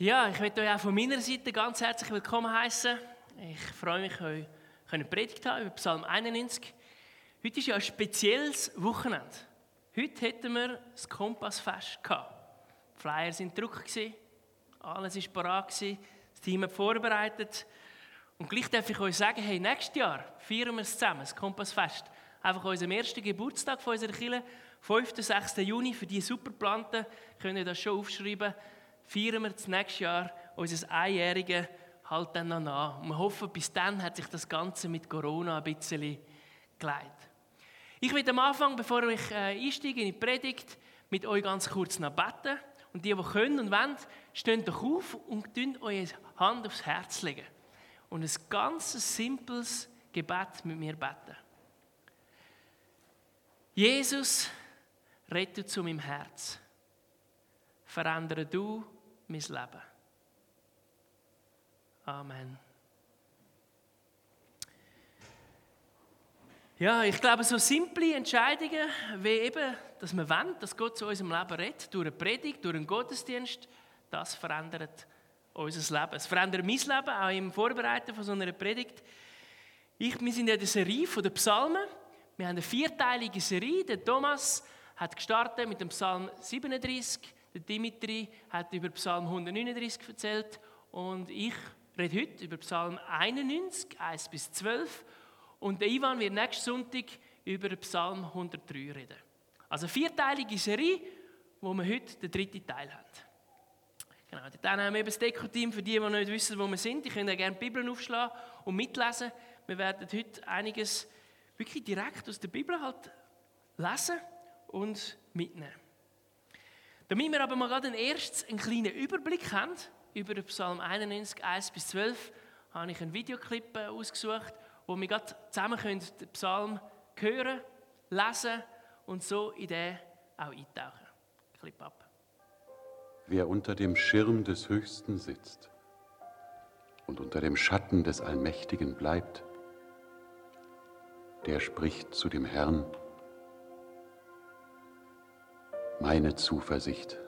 Ja, ich möchte euch auch von meiner Seite ganz herzlich willkommen heißen. Ich freue mich, euch eine Predigt haben über Psalm 91. Heute ist ja ein spezielles Wochenende. Heute hätten wir das Kompassfest gehabt. Die Flyer sind gedruckt, alles war parat, das Team hat vorbereitet. Und gleich darf ich euch sagen, hey, nächstes Jahr feiern wir es zusammen, das Kompassfest. Einfach an unserem ersten Geburtstag von unserer Kirche, 5. 6. Juni, für die Superplanten, könnt ihr das schon aufschreiben, feiern wir das nächste Jahr unser Einjähriges halt dann noch nach. Und wir hoffen, bis dann hat sich das Ganze mit Corona ein bisschen geleitet. Ich will am Anfang, bevor ich äh, einsteige in die Predigt, mit euch ganz kurz noch beten. Und die, die können und wollen, stehen doch auf und tun eure Hand aufs Herz legen. Und ein ganz simples Gebet mit mir beten. Jesus, rette zu meinem Herz. Verändere du mein Leben. Amen. Ja, ich glaube, so simple Entscheidungen wie eben, dass wir wollen, dass Gott zu unserem Leben redet, durch eine Predigt, durch einen Gottesdienst, das verändert unser Leben. Es verändert mein Leben, auch im Vorbereiten von so einer Predigt. Ich, wir sind in der Serie von den Psalmen. Wir haben eine vierteilige Serie. Der Thomas hat gestartet mit dem Psalm 37. Der Dimitri hat über Psalm 139 erzählt. Und ich rede heute über Psalm 91, 1 bis 12. Und der Ivan wird nächsten Sonntag über Psalm 103 reden. Also eine vierteilige Serie, wo wir heute den dritten Teil haben. Genau, dann haben wir eben das Deko-Team, für die, die nicht wissen, wo wir sind. Die können gerne die Bibel aufschlagen und mitlesen. Wir werden heute einiges wirklich direkt aus der Bibel halt lesen und mitnehmen. Damit wir aber mal gerade erst einen kleinen Überblick haben über Psalm 91, 1 bis 12, habe ich einen Videoclip äh, ausgesucht, wo wir gerade zusammen den Psalm hören, lesen und so in den auch eintauchen. Clip ab. Wer unter dem Schirm des Höchsten sitzt und unter dem Schatten des Allmächtigen bleibt, der spricht zu dem Herrn, meine Zuversicht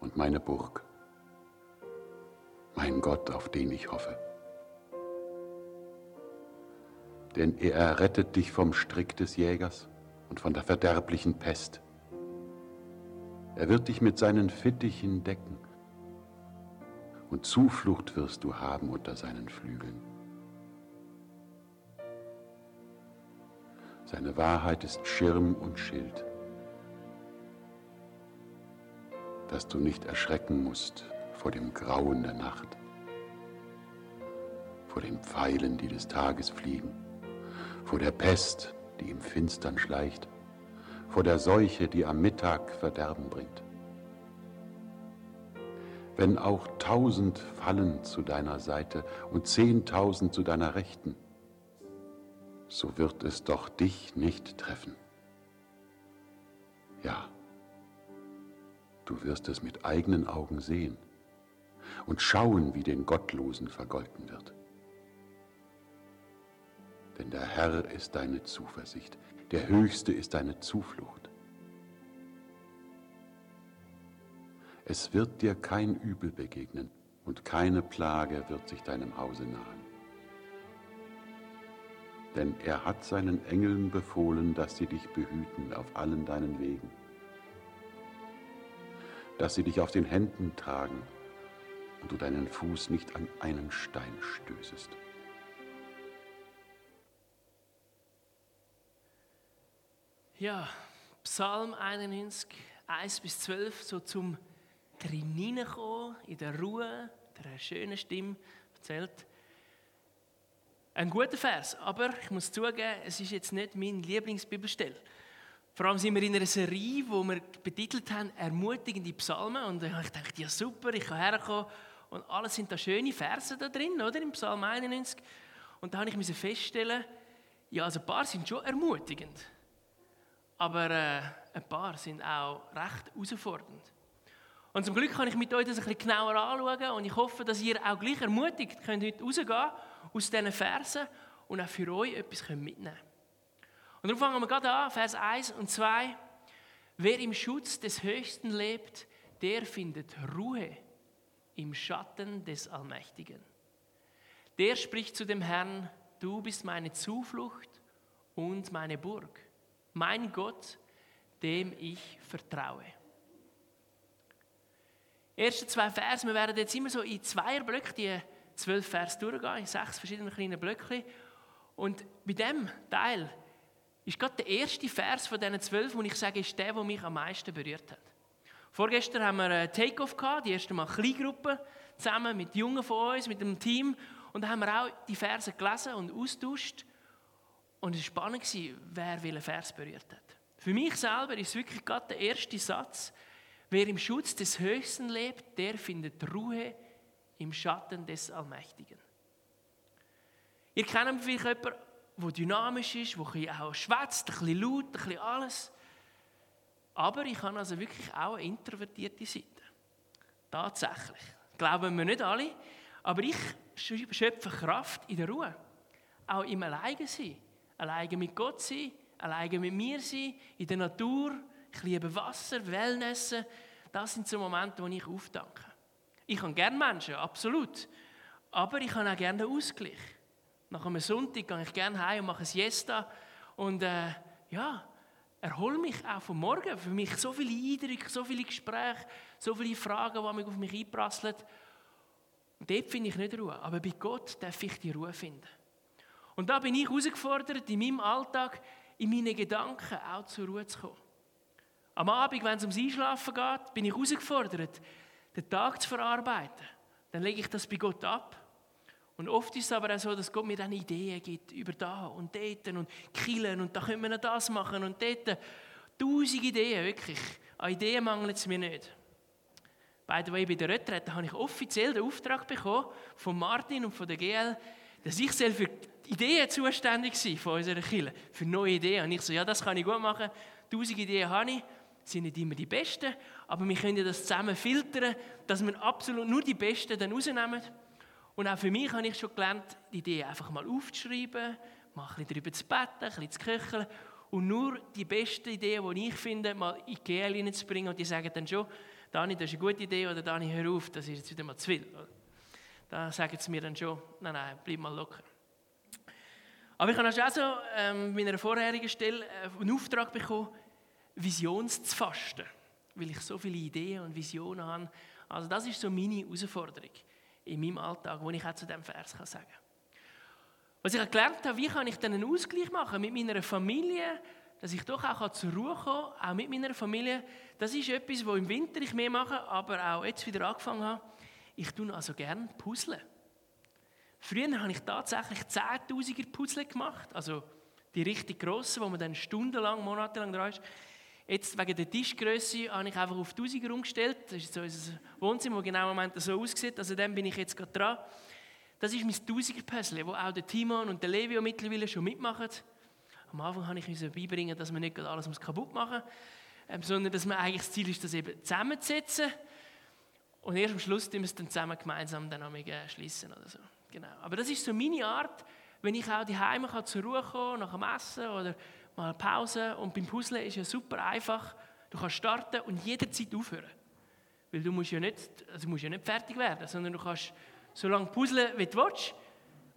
und meine Burg, mein Gott, auf den ich hoffe. Denn er errettet dich vom Strick des Jägers und von der verderblichen Pest. Er wird dich mit seinen Fittichen decken und Zuflucht wirst du haben unter seinen Flügeln. Seine Wahrheit ist Schirm und Schild, dass du nicht erschrecken musst vor dem Grauen der Nacht, vor den Pfeilen, die des Tages fliegen, vor der Pest, die im Finstern schleicht, vor der Seuche, die am Mittag Verderben bringt. Wenn auch tausend fallen zu deiner Seite und zehntausend zu deiner Rechten, so wird es doch dich nicht treffen. Ja, du wirst es mit eigenen Augen sehen und schauen, wie den Gottlosen vergolten wird. Denn der Herr ist deine Zuversicht, der Höchste ist deine Zuflucht. Es wird dir kein Übel begegnen und keine Plage wird sich deinem Hause nahen. Denn er hat seinen Engeln befohlen, dass sie dich behüten auf allen deinen Wegen, dass sie dich auf den Händen tragen und du deinen Fuß nicht an einen Stein stößest. Ja, Psalm 91, 1 bis 12, so zum drin hineinkommen, in der Ruhe, der schönen Stimme, erzählt. Ein guter Vers, aber ich muss zugeben, es ist jetzt nicht mein Lieblingsbibelstelle. Vor allem sind wir in einer Serie, wo wir betitelt haben, ermutigende Psalmen. Und ich dachte, ja super, ich kann herkommen. Und alles sind da schöne Verse da drin, oder? Im Psalm 91. Und da habe ich feststellen, ja, also ein paar sind schon ermutigend. Aber äh, ein paar sind auch recht herausfordernd. Und zum Glück kann ich mit euch das ein bisschen genauer anschauen und ich hoffe, dass ihr auch gleich ermutigt könnt heute rausgehen aus diesen Versen und auch für euch etwas mitnehmen könnt. Und darum fangen wir gerade an, Vers 1 und 2. Wer im Schutz des Höchsten lebt, der findet Ruhe im Schatten des Allmächtigen. Der spricht zu dem Herrn, du bist meine Zuflucht und meine Burg, mein Gott, dem ich vertraue. Erste zwei Vers, wir werden jetzt immer so in Zweierblöcke die zwölf Vers durchgehen, in sechs verschiedenen kleinen Blöcken. Und bei dem Teil ist gerade der erste Vers von diesen zwölf, wo ich sage, ist der, der mich am meisten berührt hat. Vorgestern haben wir ein Take-Off gehabt, die erste Mal Kleingruppe, zusammen mit Jungen von uns, mit dem Team. Und da haben wir auch die Verse gelesen und austauscht. Und es war spannend, wer welchen Vers berührt hat. Für mich selber ist wirklich gerade der erste Satz. Wer im Schutz des Höchsten lebt, der findet Ruhe im Schatten des Allmächtigen. Ihr kennt vielleicht jemanden, der dynamisch ist, der auch schwätzt, ein bisschen laut, ein bisschen alles. Aber ich habe also wirklich auch eine introvertierte Seite. Tatsächlich. Glauben wir nicht alle. Aber ich schöpfe Kraft in der Ruhe. Auch im Alleinsein. Alleine mit Gott sein, alleine mit mir sein, in der Natur. Ich liebe Wasser, Wellness. Das sind so Momente, wo ich aufdanke. Ich habe gerne Menschen, absolut. Aber ich habe auch gerne den Ausgleich. Nach einem Sonntag gehe ich gerne heim und mache ein Siesta. Und äh, ja, erhole mich auch vom Morgen. Für mich so viele Eindrücke, so viele Gespräche, so viele Fragen, die auf mich einprasseln. Und dort finde ich nicht Ruhe. Aber bei Gott darf ich die Ruhe finden. Und da bin ich herausgefordert, in meinem Alltag, in meinen Gedanken auch zur Ruhe zu kommen. Am Abend, wenn es ums Einschlafen geht, bin ich herausgefordert, den Tag zu verarbeiten. Dann lege ich das bei Gott ab. Und oft ist es aber auch so, dass Gott mir dann Ideen gibt über da und dort und killen und da können wir noch das machen und dort. Tausend Ideen, wirklich. An Ideen mangelt es mir nicht. By the way, bei der Retrette habe ich offiziell den Auftrag bekommen von Martin und von der GL, dass ich für Ideen zuständig sein von unserer Kirche, für neue Ideen. Und ich so, ja, das kann ich gut machen. Tausend Ideen habe ich, sind nicht immer die besten, aber wir können das zusammen filtern, dass wir absolut nur die besten dann rausnehmen. Und auch für mich habe ich schon gelernt, die Ideen einfach mal aufzuschreiben, mal ein bisschen darüber zu beten, ein bisschen zu köcheln und nur die besten Ideen, die ich finde, mal in die GL reinzubringen und die sagen dann schon, Dani, das ist eine gute Idee oder Dani, hör auf, das ist jetzt wieder mal zu viel. Da sagen sie mir dann schon, nein, nein, bleib mal locker. Aber ich habe auch so ähm, mit einer vorherigen Stelle äh, einen Auftrag bekommen, Visionsfasten, weil ich so viele Ideen und Visionen habe. Also das ist so meine Herausforderung in meinem Alltag, wo ich auch zu diesem Vers kann sagen kann. Was ich gelernt habe, wie kann ich dann einen Ausgleich machen mit meiner Familie, dass ich doch auch zur Ruhe komme, auch mit meiner Familie. Das ist etwas, was im Winter ich mehr mache, aber auch jetzt wieder angefangen habe. Ich tue also gerne Puzzle. Früher habe ich tatsächlich 10.000er Puzzle gemacht, also die richtig grossen, wo man dann stundenlang, monatelang dran ist. Jetzt wegen der Tischgröße habe ich einfach auf 1000er umgestellt. Das ist so unser Wohnzimmer, das genau im Moment so aussieht. Also dem bin ich jetzt gerade dran. Das ist mein 1000er Puzzle, wo auch der Timon und der Levio mittlerweile schon mitmachen. Am Anfang habe ich uns beibringen, dass man nicht alles kaputt machen muss, ähm, sondern dass man eigentlich das Ziel ist, das eben zusammenzusetzen. Und erst am Schluss müssen wir es dann zusammen gemeinsam dann schließen oder so. Genau. Aber das ist so meine Art, wenn ich auch die Heime zur Ruhe kommen nach dem Essen oder mal Pause. Und beim Puzzeln ist ja super einfach. Du kannst starten und jederzeit aufhören. Weil du musst ja nicht, also musst ja nicht fertig werden, sondern du kannst so lange puzzeln, wie du willst.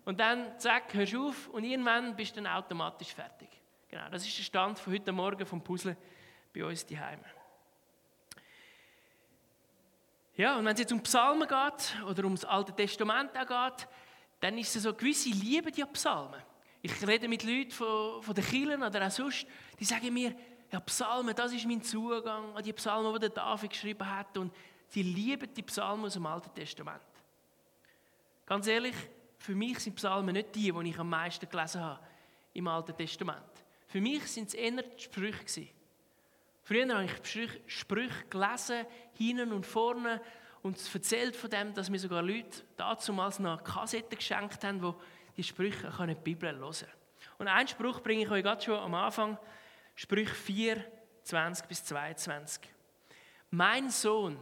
Und dann, zack, hörst du auf und irgendwann bist du dann automatisch fertig. Genau, das ist der Stand von heute Morgen vom Puzzeln bei uns die Heime. Ja, und wenn es jetzt um Psalmen geht oder um das Alte Testament auch geht, dann ist es so, gewisse lieben die Psalmen. Ich rede mit Leuten von, von den Kirchen oder auch sonst, die sagen mir, ja, Psalmen, das ist mein Zugang an die Psalmen, die der David geschrieben hat. Und sie lieben die Psalmen aus dem Alten Testament. Ganz ehrlich, für mich sind Psalmen nicht die, die ich am meisten gelesen habe im Alten Testament. Für mich sind es eher die Sprüche. Früher habe ich Sprüche gelesen, hinten und vorne, und es erzählt von dem, dass mir sogar Leute damals noch Kassetten geschenkt haben, die die Sprüche können die Bibel hören Und einen Spruch bringe ich euch gerade schon am Anfang, Sprüche 4, 20 bis 22. Mein Sohn,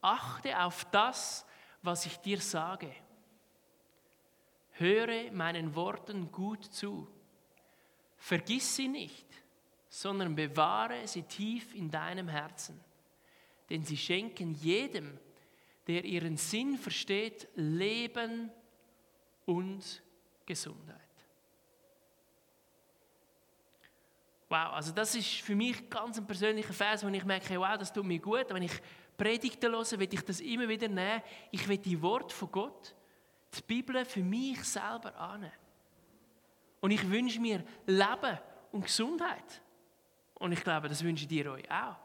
achte auf das, was ich dir sage. Höre meinen Worten gut zu. Vergiss sie nicht, sondern bewahre sie tief in deinem Herzen. Denn sie schenken jedem, der ihren Sinn versteht, Leben und Gesundheit. Wow, also das ist für mich ganz ein persönlicher Vers, wo ich merke, wow, das tut mir gut. Wenn ich Predigten höre, will ich das immer wieder nehmen. Ich will die Worte von Gott, die Bibel für mich selber annehmen. Und ich wünsche mir Leben und Gesundheit. Und ich glaube, das wünsche ich euch auch.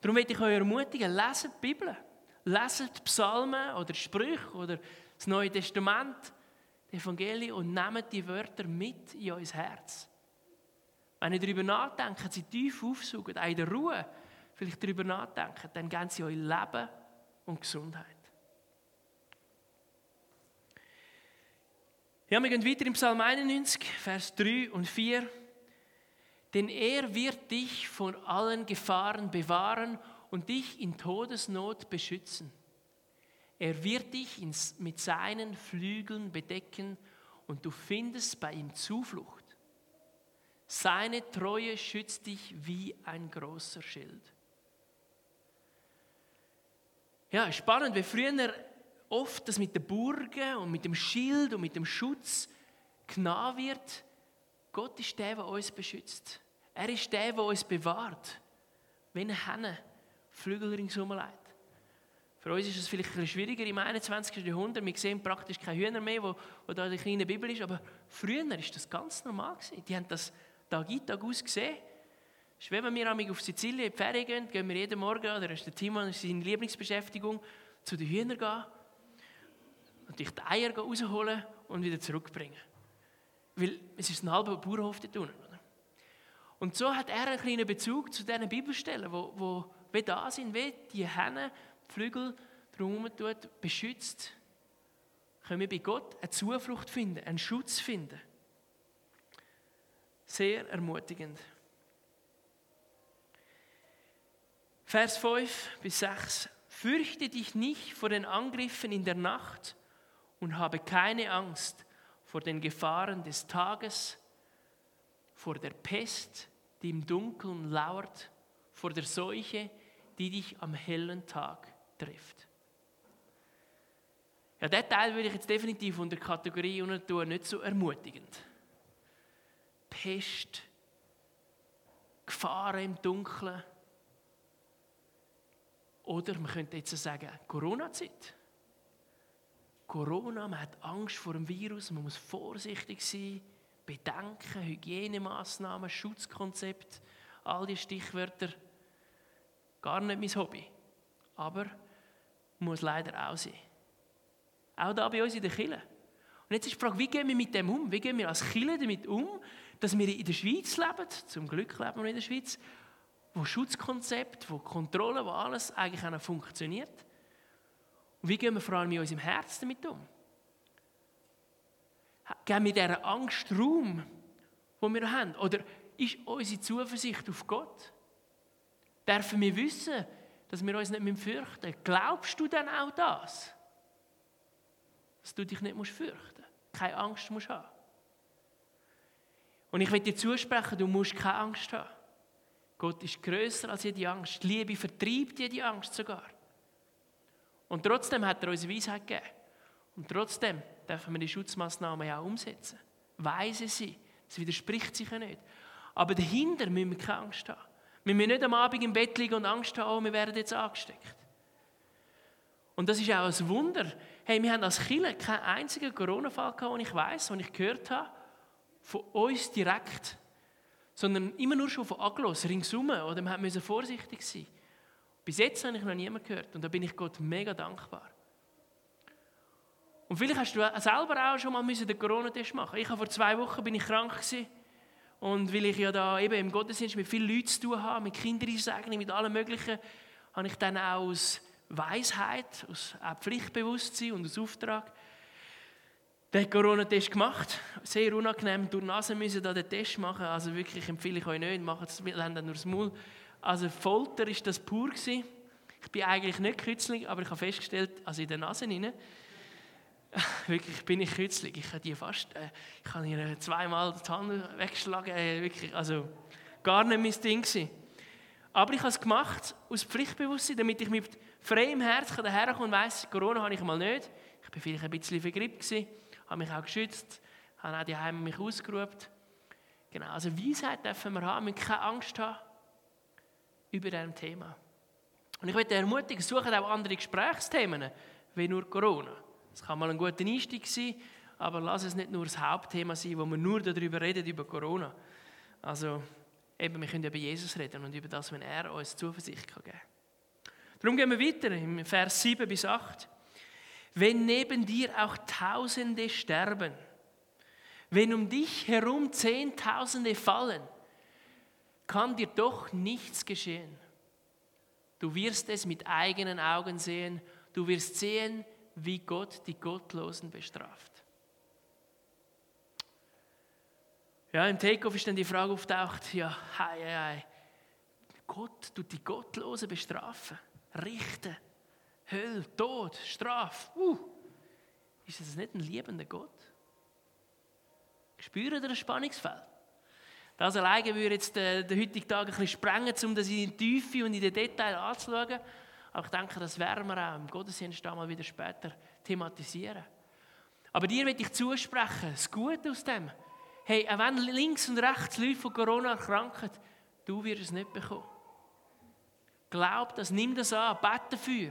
Darum möchte ich euch ermutigen, leset die Bibel. Leset die Psalmen oder Sprüche oder das Neue Testament, die Evangelien und nehmt die Wörter mit in euer Herz. Wenn ihr darüber nachdenkt, sie tief aufsuchen, auch in der Ruhe vielleicht darüber nachdenkt, dann geben sie euch Leben und Gesundheit. Ja, wir gehen weiter im Psalm 91, Vers 3 und 4. Denn er wird dich von allen Gefahren bewahren und dich in Todesnot beschützen. Er wird dich mit seinen Flügeln bedecken und du findest bei ihm Zuflucht. Seine Treue schützt dich wie ein großer Schild. Ja, spannend, wie früher oft das mit den Burgen und mit dem Schild und mit dem Schutz genau wird. Gott ist der, der uns beschützt. Er ist der, der uns bewahrt. Wenn Henne Flügel ringsum legt. Für uns ist es vielleicht ein bisschen schwieriger im 21. Jahrhundert. Wir sehen praktisch keine Hühner mehr, wo, wo da die kleine Bibel ist. Aber früher war das ganz normal. Gewesen. Die haben das Tag ein, Tag aus gesehen. Wenn wir auf Sizilien in die Ferien gehen, gehen wir jeden Morgen, oder ist der Timon seine Lieblingsbeschäftigung, zu den Hühnern gehen, natürlich die Eier rausholen und wieder zurückbringen. Weil es ist ein halber Bauernhof dort unten. Und so hat er einen kleinen Bezug zu diesen Bibelstellen, wo, wo wie da sind, wie die Henne, die Flügel drumherum tut, beschützt, können wir bei Gott eine Zuflucht finden, einen Schutz finden. Sehr ermutigend. Vers 5 bis 6. Fürchte dich nicht vor den Angriffen in der Nacht und habe keine Angst vor den Gefahren des Tages, vor der Pest, die im Dunkeln lauert, vor der Seuche, die dich am hellen Tag trifft. Ja, diesen Teil würde ich jetzt definitiv unter Kategorie tun, nicht so ermutigend. Pest, Gefahren im Dunkeln. Oder man könnte jetzt sagen, Corona-Zeit. Corona, man hat Angst vor dem Virus, man muss vorsichtig sein, bedenken, Hygienemaßnahmen, Schutzkonzept, all die Stichwörter. Gar nicht mein Hobby. Aber muss leider auch sein. Auch da bei uns in der Kirche. Und jetzt ist die Frage, wie gehen wir mit dem um? Wie gehen wir als Kirche damit um, dass wir in der Schweiz leben, zum Glück leben wir in der Schweiz, wo Schutzkonzept, wo Kontrolle, wo alles eigentlich auch funktioniert. Und wie gehen wir vor allem in unserem Herz damit um? Geben wir dieser Angst Raum, die wir haben? Oder ist unsere Zuversicht auf Gott? Dürfen wir wissen, dass wir uns nicht fürchten müssen? Glaubst du denn auch das? Dass du dich nicht fürchten musst, keine Angst musst haben. Und ich will dir zusprechen, du musst keine Angst haben. Gott ist größer als jede Angst. Die Liebe vertreibt jede Angst sogar. Und trotzdem hat er uns Weisheit gegeben. Und trotzdem dürfen wir die Schutzmaßnahmen auch umsetzen. Weise sie. Das widerspricht sich ja nicht. Aber dahinter müssen wir keine Angst haben. Wir müssen nicht am Abend im Bett liegen und Angst haben, oh, wir werden jetzt angesteckt. Und das ist auch ein Wunder. Hey, wir haben als Killer keinen einzigen Corona-Fall gehabt, den ich weiß, den ich gehört habe, von uns direkt sondern immer nur schon von Aglos ringsum. Oder man musste vorsichtig sein. Bis jetzt habe ich noch niemanden gehört und da bin ich Gott mega dankbar. Und vielleicht hast du selber auch schon mal den Corona-Test machen. Ich habe vor zwei Wochen bin ich krank gewesen. Und weil ich ja da eben im Gottesdienst mit vielen Leuten zu tun habe, mit Kindereinsegnung, mit allem Möglichen, habe ich dann auch aus Weisheit, aus Pflichtbewusstsein und aus Auftrag den Corona-Test gemacht. Sehr unangenehm, durch die Nase müssen da den Test machen. Also wirklich empfehle ich euch nicht, macht es, lernt nur das Maul. Also Folter ist das pur gewesen. Ich bin eigentlich nicht kürzlich, aber ich habe festgestellt, also in der Nase rein, wirklich bin ich kürzlich. Ich habe die fast, äh, ich habe ihr zweimal die Hand weggeschlagen, äh, wirklich, also gar nicht mein Ding gewesen. Aber ich habe es gemacht aus Pflichtbewusstsein, damit ich mit frei im Herz daherkommen und weiss, Corona habe ich mal nicht. Ich war vielleicht ein bisschen vergrippt, habe mich auch geschützt, habe auch die Heime mich ausgeruht. Genau, also Weisheit dürfen wir haben, wir müssen keine Angst haben über diesem Thema. Und ich möchte ermutigen, suchen auch andere Gesprächsthemen, wie nur Corona. Das kann mal ein guter Einstieg sein, aber lass es nicht nur das Hauptthema sein, wo wir nur darüber reden, über Corona. Also eben, wir können über Jesus reden und über das, wenn er uns Zuversicht geben kann. Darum gehen wir weiter im Vers 7 bis 8. Wenn neben dir auch Tausende sterben, wenn um dich herum Zehntausende fallen, kann dir doch nichts geschehen. Du wirst es mit eigenen Augen sehen. Du wirst sehen, wie Gott die Gottlosen bestraft. Ja, im Takeoff ist dann die Frage auftaucht, ja, hei, hei. Gott tut die Gottlosen bestrafen, richten, Hölle, Tod, Strafe. Uh, ist das nicht ein liebender Gott? Spüren ihr das Spannungsfeld? Das alleine würde jetzt den, den heutigen Tag ein bisschen sprengen, um das in die Tiefe und in den Detail anzuschauen. Aber ich denke, das werden wir auch im Gottesdienst mal wieder später thematisieren. Aber dir will ich zusprechen, das Gute aus dem. Hey, auch wenn links und rechts Leute von Corona erkranken, du wirst es nicht bekommen. Glaub das, nimm das an, bete dafür.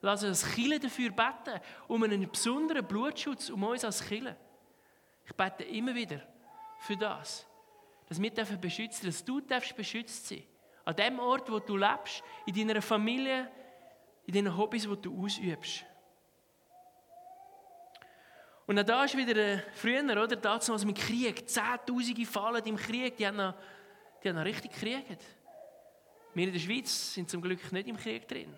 Lass uns als Kille dafür beten, um einen besonderen Blutschutz um uns als Kille. Ich bete immer wieder für das dass wir dürfen beschützt dass du beschützt sein. An dem Ort, wo du lebst, in deiner Familie, in den Hobbys, die du ausübst. Und auch da ist wieder äh, früher, oder? Damals mit Krieg. Zehntausende fallen im Krieg. Die haben noch, die haben noch richtig gekriegt. Wir in der Schweiz sind zum Glück nicht im Krieg drin.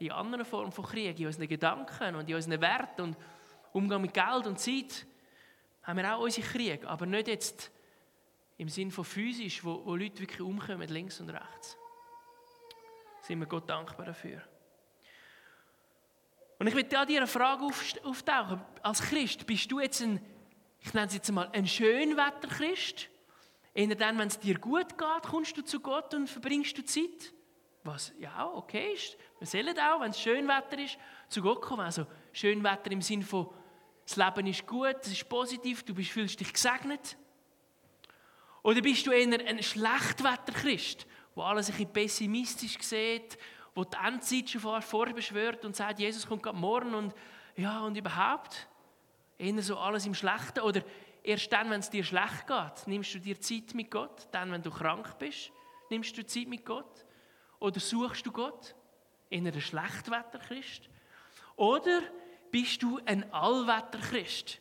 In anderen Formen von Krieg, in unseren Gedanken und in unseren Werten und Umgang mit Geld und Zeit haben wir auch unsere Kriege. Aber nicht jetzt im Sinn von physisch, wo, wo Leute wirklich umkommen, links und rechts. Sind wir Gott dankbar dafür. Und ich will dir eine Frage auftauchen. Als Christ, bist du jetzt ein, ich nenne es jetzt mal, ein Schönwetterchrist? Eher dann, wenn es dir gut geht, kommst du zu Gott und verbringst du Zeit? Was ja okay ist. Wir sollen auch, wenn es Schönwetter ist, zu Gott kommen. Also Schönwetter im Sinn von, das Leben ist gut, es ist positiv, du fühlst dich gesegnet. Oder bist du eher ein Schlechtwetterchrist, wo alles ein bisschen pessimistisch sieht, wo die Endzeit schon vorbeschwört und sagt, Jesus kommt gerade morgen und ja, und überhaupt? Eher so alles im Schlechten. Oder erst dann, wenn es dir schlecht geht, nimmst du dir Zeit mit Gott. Dann, wenn du krank bist, nimmst du Zeit mit Gott. Oder suchst du Gott? Eher ein Schlechtwetterchrist. Oder bist du ein Allwetterchrist?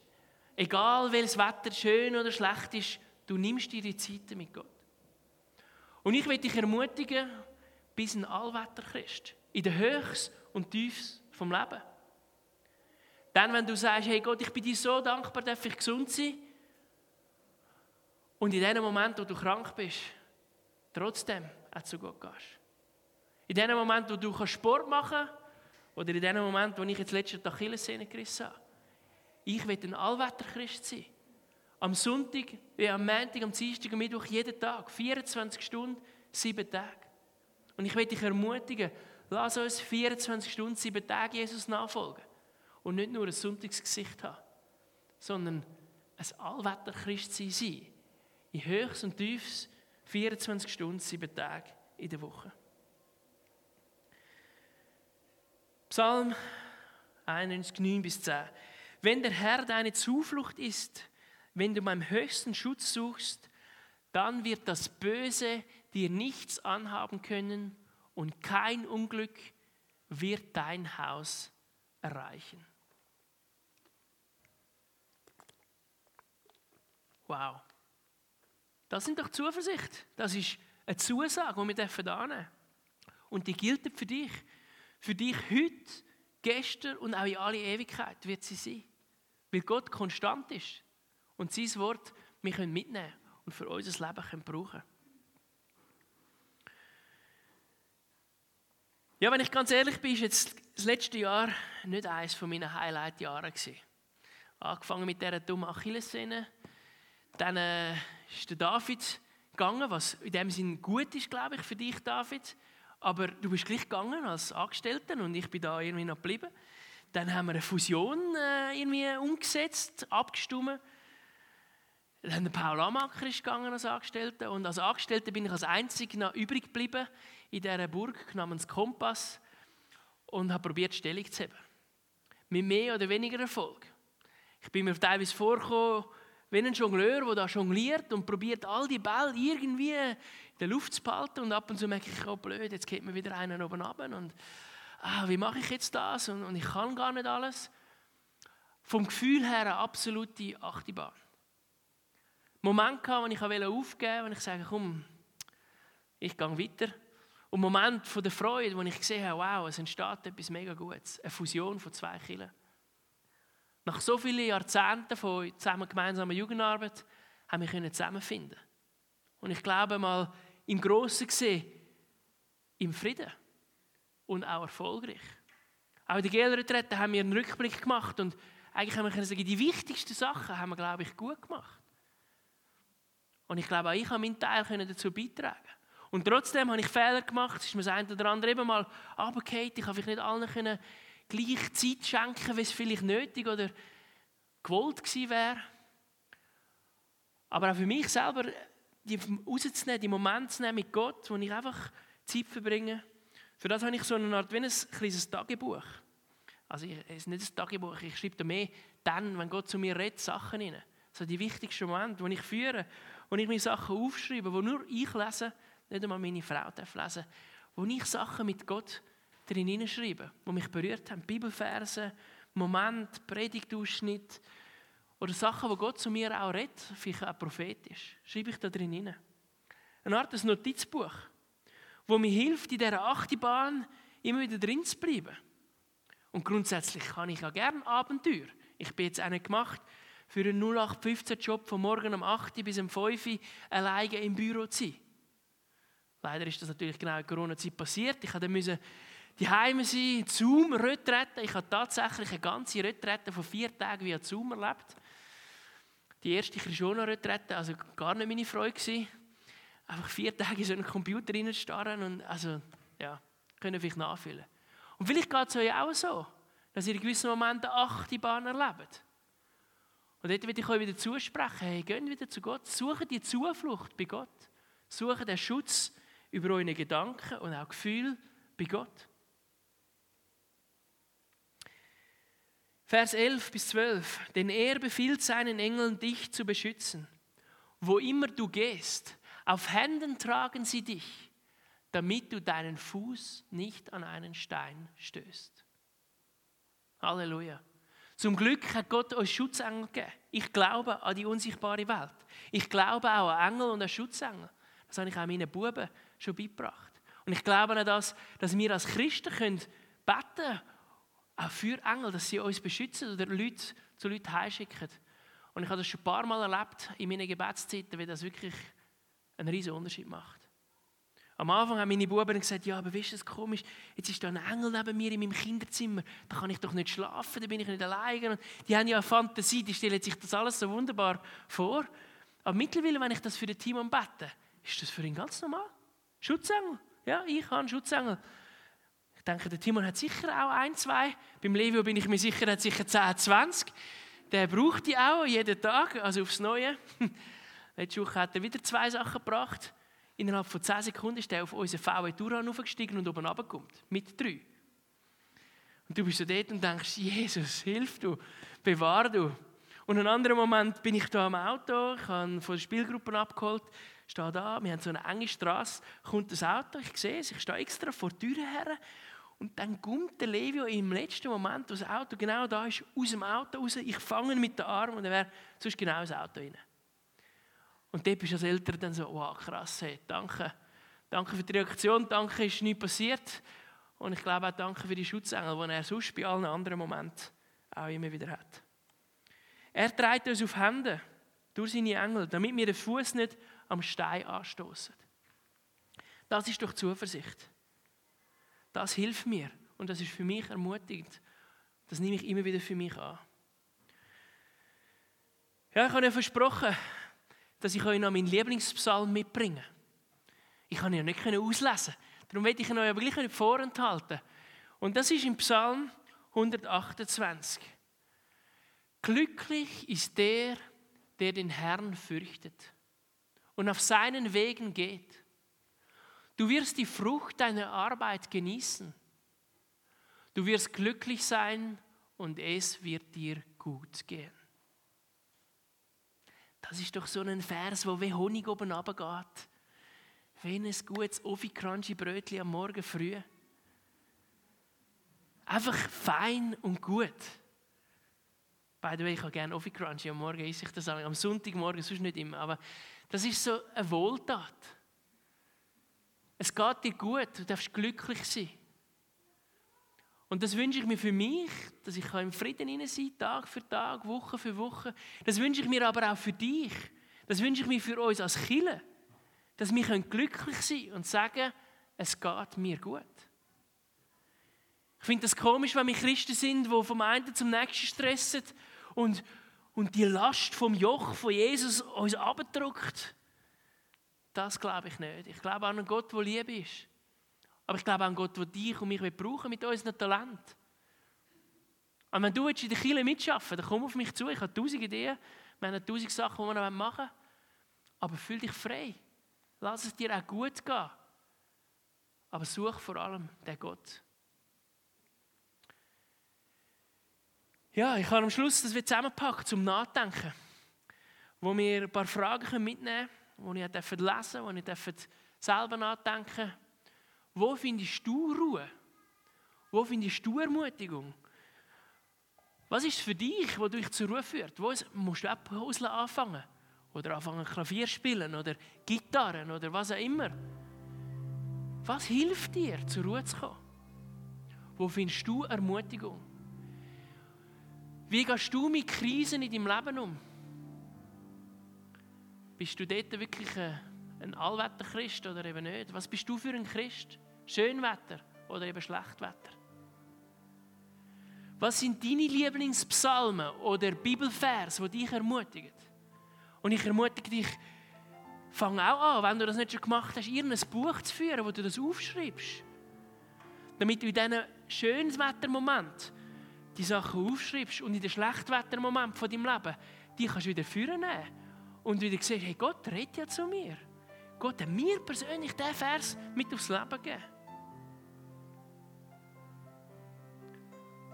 Egal, welches Wetter schön oder schlecht ist, Du nimmst dir die Zeit mit Gott. Und ich will dich ermutigen, bis ein Allwetterchrist, in den Höchst und Tiefs vom Leben. Dann, wenn du sagst, hey Gott, ich bin dir so dankbar, darf ich gesund sein. Und in dem Moment, wo du krank bist, trotzdem auch zu Gott gehst. In dem Moment, wo du Sport machen kannst, oder in dem Moment, wo ich jetzt letzten Tag Achillessehne gerissen habe. Ich will ein Allwetterchrist sein. Am Sonntag, wie am Montag, am Dienstag, am Mittwoch, jeden Tag. 24 Stunden, sieben Tage. Und ich will dich ermutigen, lass uns 24 Stunden, sieben Tage Jesus nachfolgen. Und nicht nur ein Sonntagsgesicht haben, sondern ein Allwetter-Christ sein. In Höchst und Tiefs 24 Stunden, sieben Tage in der Woche. Psalm 91, 9 bis 10. Wenn der Herr deine Zuflucht ist, wenn du meinem höchsten Schutz suchst, dann wird das Böse dir nichts anhaben können und kein Unglück wird dein Haus erreichen. Wow. Das sind doch Zuversicht. Das ist eine Zusage, die wir dürfen. Und die gilt für dich. Für dich heute, gestern und auch in alle Ewigkeit wird sie sein. Weil Gott konstant ist und sein Wort wir können mitnehmen und für unser Leben können brauchen Ja, wenn ich ganz ehrlich bin, ist jetzt das letzte Jahr nicht eines Highlight-Jahren gewesen. Angefangen mit dieser dummen Achillessehne, dann äh, ist der David gegangen, was in dem Sinn gut ist, glaube ich, für dich, David. aber du bist gleich gegangen als Angestellter und ich bin da irgendwie noch geblieben. Dann haben wir eine Fusion äh, irgendwie umgesetzt, abgestimmt. Dann der Paul Amacker ist gegangen als Angestellter und als Angestellter bin ich als Einziger noch übrig geblieben in dieser Burg namens Kompass und habe probiert Stellung zu haben. Mit mehr oder weniger Erfolg. Ich bin mir teilweise vorgekommen, wie ein Jongleur, der da jongliert und probiert, all die Bälle irgendwie in der Luft zu behalten. Und ab und zu merke ich, oh blöd, jetzt geht mir wieder einer oben runter. Und ah, wie mache ich jetzt das? Und, und ich kann gar nicht alles. Vom Gefühl her eine absolute Achterbahn. Moment gehabt, wo ich aufgeben wollte, wo ich sage, komm, ich gehe weiter. Und Moment von der Freude, wo ich gesehen habe, wow, es entsteht etwas mega Gutes. Eine Fusion von zwei Kirchen. Nach so vielen Jahrzehnten von zusammen gemeinsamer Jugendarbeit haben wir zusammenfinden. Und ich glaube mal, im Großen gesehen, im Frieden und auch erfolgreich. Auch in der Gelretrette haben wir einen Rückblick gemacht und eigentlich haben wir sagen, die wichtigsten Sachen haben wir, glaube ich, gut gemacht. Und ich glaube, auch ich habe meinen Teil dazu beitragen. Und trotzdem habe ich Fehler gemacht. Es ist mir das eine oder andere eben mal runtergefallen. Ich habe nicht allen gleich Zeit schenken, wie es vielleicht nötig oder gewollt gewesen wäre. Aber auch für mich selber, die rauszunehmen, die Momente zu nehmen mit Gott, wo ich einfach Zeit verbringe. Für das habe ich so eine Art wie ein kleines Tagebuch. Also es ist nicht ein Tagebuch, ich schreibe da mehr dann, wenn Gott zu mir redet, Sachen rein. So die wichtigsten Momente, wo ich führe, wo ich mir Sachen aufschreibe, wo nur ich lese, nicht einmal meine Frau darf lesen, wo ich Sachen mit Gott drin hineinschreiben, die mich berührt haben. Bibelverse, Moment, Predigtausschnitt oder Sachen, wo Gott zu mir auch redet, vielleicht auch prophetisch, schreibe ich da drin hinein. Eine Art ein Notizbuch, wo mir hilft, in dieser Achterbahn immer wieder drin zu bleiben. Und grundsätzlich kann ich auch gerne Abenteuer. Ich bin jetzt auch nicht gemacht, für einen 0815-Job von morgen um 8 Uhr bis um 5 Uhr alleine im Büro zu sein. Leider ist das natürlich genau in Corona-Zeit passiert. Ich musste die Heime sein, Zoom-Retrette. Ich habe tatsächlich eine ganze Retrette von vier Tagen via Zoom erlebt. Die erste Krishona-Retrette, also gar nicht meine Freude gewesen. Einfach vier Tage in so einen Computer reinstarren und also, ja, können vielleicht nachfüllen. Und vielleicht geht es euch auch so, dass ihr in gewissen Momenten achte Bahn erlebt. Und dort will ich euch wieder zusprechen, hey, geht wieder zu Gott, suche die Zuflucht bei Gott. Suche den Schutz über eure Gedanken und auch Gefühle bei Gott. Vers 11 bis 12. Denn er befiehlt seinen Engeln, dich zu beschützen. Wo immer du gehst, auf Händen tragen sie dich, damit du deinen Fuß nicht an einen Stein stößt. Halleluja. Zum Glück hat Gott euch Schutzengel gegeben. Ich glaube an die unsichtbare Welt. Ich glaube auch an Engel und an Schutzengel. Das habe ich auch meinen Buben schon beigebracht. Und ich glaube an das, dass wir als Christen können beten auch für Engel, dass sie uns beschützen oder Leute zu Leuten heimschicken. Und ich habe das schon ein paar Mal erlebt in meinen Gebetszeiten, wie das wirklich einen riesen Unterschied macht. Am Anfang haben meine Buben gesagt, ja, aber weißt du, es komisch, jetzt ist da ein Engel neben mir in meinem Kinderzimmer, da kann ich doch nicht schlafen, da bin ich nicht alleine. Und die haben ja eine Fantasie, die stellen sich das alles so wunderbar vor. Aber mittlerweile, wenn ich das für den Timon bete, ist das für ihn ganz normal. Schutzengel. Ja, ich habe einen Schutzengel. Ich denke, der Timon hat sicher auch ein, zwei. Beim Levio bin ich mir sicher, er hat sicher 10, 20. Der braucht die auch jeden Tag, also aufs Neue. Letzte Woche hat er wieder zwei Sachen gebracht. Innerhalb von 10 Sekunden ist er auf unseren VW Touran aufgestiegen und oben runtergekommen. Mit drei. Und du bist so dort und denkst, Jesus, hilf du, bewahr du. Und einen anderen Moment bin ich da am Auto, ich habe von der Spielgruppe abgeholt, stehe da, wir haben so eine enge Straße, kommt das Auto, ich sehe es, ich stehe extra vor der Tür her und dann kommt der Levio im letzten Moment, wo das Auto genau da ist, aus dem Auto raus. Ich fange ihn mit den Armen und er wäre sonst genau ins Auto rein. Und dort bist du als Eltern dann so, wow, krass, hey, danke. Danke für die Reaktion, danke, ist nichts passiert. Und ich glaube auch danke für die Schutzengel, die er sonst bei allen anderen Momenten auch immer wieder hat. Er trägt uns auf Hände durch seine Engel, damit wir den Fuß nicht am Stein anstoßen. Das ist doch Zuversicht. Das hilft mir und das ist für mich ermutigend. Das nehme ich immer wieder für mich an. Ja, ich habe ja versprochen, dass ich euch noch meinen Lieblingspsalm mitbringe. Ich kann ja nicht auslesen. Darum werde ich ihn euch aber gleich nicht vorenthalten. Und das ist im Psalm 128. Glücklich ist der, der den Herrn fürchtet und auf seinen Wegen geht. Du wirst die Frucht deiner Arbeit genießen. Du wirst glücklich sein und es wird dir gut gehen. Das ist doch so ein Vers, wo wie Honig oben geht. Wie ein gutes Offi-Crunchy Brötchen am Morgen früh. Einfach fein und gut. By the way, ich habe gerne Offi Crunchy. Am Morgen ich das am Sonntagmorgen, sonst nicht immer. Aber das ist so eine Wohltat. Es geht dir gut, du darfst glücklich sein. Und das wünsche ich mir für mich, dass ich im Frieden sein kann, Tag für Tag, Woche für Woche. Das wünsche ich mir aber auch für dich. Das wünsche ich mir für uns als Chile, dass wir glücklich sein können und sagen, es geht mir gut. Ich finde das komisch, wenn wir Christen sind, die vom einen zum nächsten stressen und, und die Last vom Joch von Jesus uns abdrückt. Das glaube ich nicht. Ich glaube an einen Gott, der Liebe ist. Aber ich glaube an einen Gott, der dich und mich brauchen mit unserem Talent. Und wenn du in der Kirche mitschaffen dann komm auf mich zu. Ich habe tausend Ideen, wir haben tausend Sachen, die wir machen wollen. Aber fühl dich frei. Lass es dir auch gut gehen. Aber such vor allem den Gott. Ja, ich habe am Schluss das zusammengepackt zum Nachdenken, wo wir ein paar Fragen mitnehmen können, die ich lesen durfte, die ich selber nachdenken wo findest du Ruhe? Wo findest du Ermutigung? Was ist für dich, wo dich zur Ruhe führt? Wo musst du abhauseln anfangen? Oder anfangen Klavier spielen oder Gitarren oder was auch immer. Was hilft dir, zur Ruhe zu kommen? Wo findest du Ermutigung? Wie gehst du mit Krisen in deinem Leben um? Bist du dort wirklich ein, ein Allwetterchrist oder eben nicht? Was bist du für ein Christ? Schönwetter oder eben Schlechtwetter? Was sind deine Lieblingspsalmen oder Bibelvers, die dich ermutigen? Und ich ermutige dich, fang auch an, wenn du das nicht schon gemacht hast, irgendein Buch zu führen, wo du das aufschreibst. Damit du in diesen schönen Wettermomenten die Sachen aufschreibst und in den Schlechtwettermomenten von deinem Leben, die kannst du wieder führen und wieder sehen, hey, Gott redet ja zu mir. Gott hat mir persönlich diesen Vers mit aufs Leben gegeben.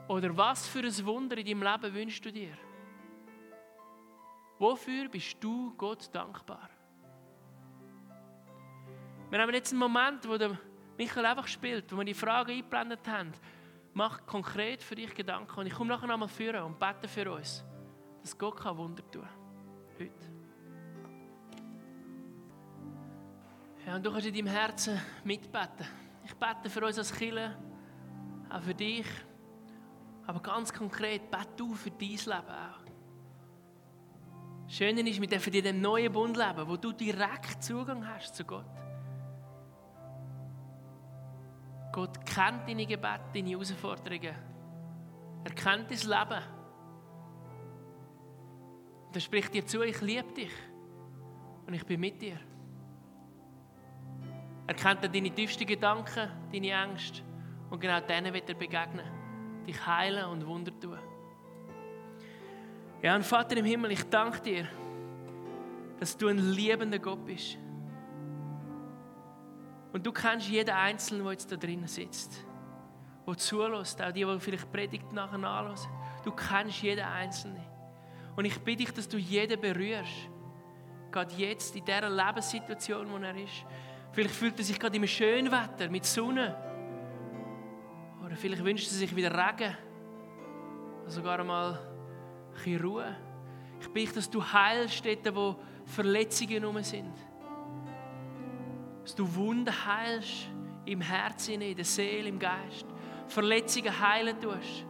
Oder was für ein Wunder in deinem Leben wünschst du dir? Wofür bist du Gott dankbar? Wir haben jetzt einen Moment, wo der Michael einfach spielt, wo wir die Fragen eingeblendet haben. Mach konkret für dich Gedanken und ich komme nachher nochmal führen und bete für uns, dass Gott kann Wunder tun Heute. Ja, und du kannst in deinem Herzen mitbeten. Ich bete für uns als Killer, auch für dich. Aber ganz konkret, bete du für dein Leben auch. Schön ist, wir dürfen in diesem neuen Bund leben, wo du direkt Zugang hast zu Gott. Gott kennt deine Gebete, deine Herausforderungen. Er kennt dein Leben. Und er spricht dir zu, ich liebe dich. Und ich bin mit dir. Er kennt deine tiefsten Gedanken, deine Ängste. Und genau denen wird er begegnen dich heilen und Wunder tun. Ja, und Vater im Himmel, ich danke dir, dass du ein liebender Gott bist. Und du kennst jeden Einzelnen, der jetzt da drinnen sitzt, der zulässt, auch die, die vielleicht Predigt nachher nachhören. Du kennst jeden Einzelnen. Und ich bitte dich, dass du jeden berührst. Gerade jetzt, in dieser Lebenssituation, wo er ist. Vielleicht fühlt er sich gerade im schönen Wetter, mit Sonne. Oder vielleicht wünscht er sich wieder Regen. Oder sogar einmal ein bisschen Ruhe. Ich bitte, dass du heilst dort, wo Verletzungen rum sind. Dass du Wunden heilst im Herzen, in der Seele, im Geist. Verletzungen heilen tust.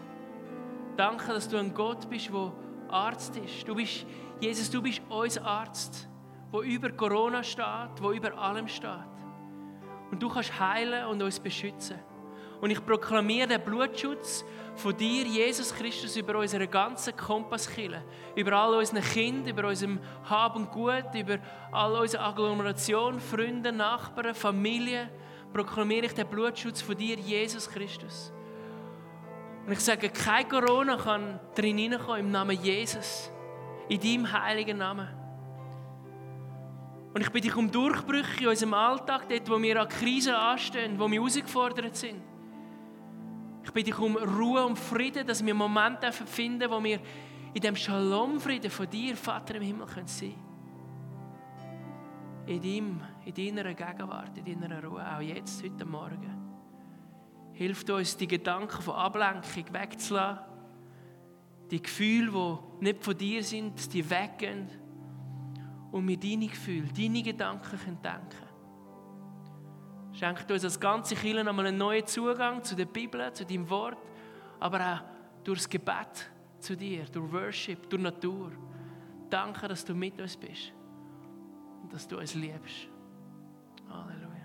Danke, dass du ein Gott bist, der Arzt ist. Du bist, Jesus, du bist unser Arzt, der über Corona steht, der über allem steht. Und du kannst heilen und uns beschützen. Und ich proklamiere den Blutschutz von dir, Jesus Christus, über unsere ganze Kompasskille, über all unsere Kinder, über unserem Hab und Gut, über all unsere Agglomeration, Freunde, Nachbarn, Familie, proklamiere ich den Blutschutz von dir, Jesus Christus. Und ich sage, kein Corona kann drin hineinkommen im Namen Jesus. In deinem heiligen Namen. Und ich bitte dich um Durchbrüche in unserem Alltag, dort, wo wir an Krisen anstehen, wo wir herausgefordert sind. Ich bitte dich um Ruhe und Frieden, dass wir Momente finden, wo wir in dem Shalom-Frieden von dir, Vater im Himmel, können sein in, deinem, in deiner Gegenwart, in deiner Ruhe, auch jetzt, heute Morgen. Hilft uns, die Gedanken von Ablenkung wegzulassen, die Gefühle, die nicht von dir sind, die weggehen. Und wir deine Gefühle, deine Gedanken können denken Schenkt uns als ganze Kirche nochmal einen neuen Zugang zu der Bibel, zu deinem Wort, aber auch durchs Gebet zu dir, durch Worship, durch Natur. Danke, dass du mit uns bist und dass du uns liebst. Halleluja.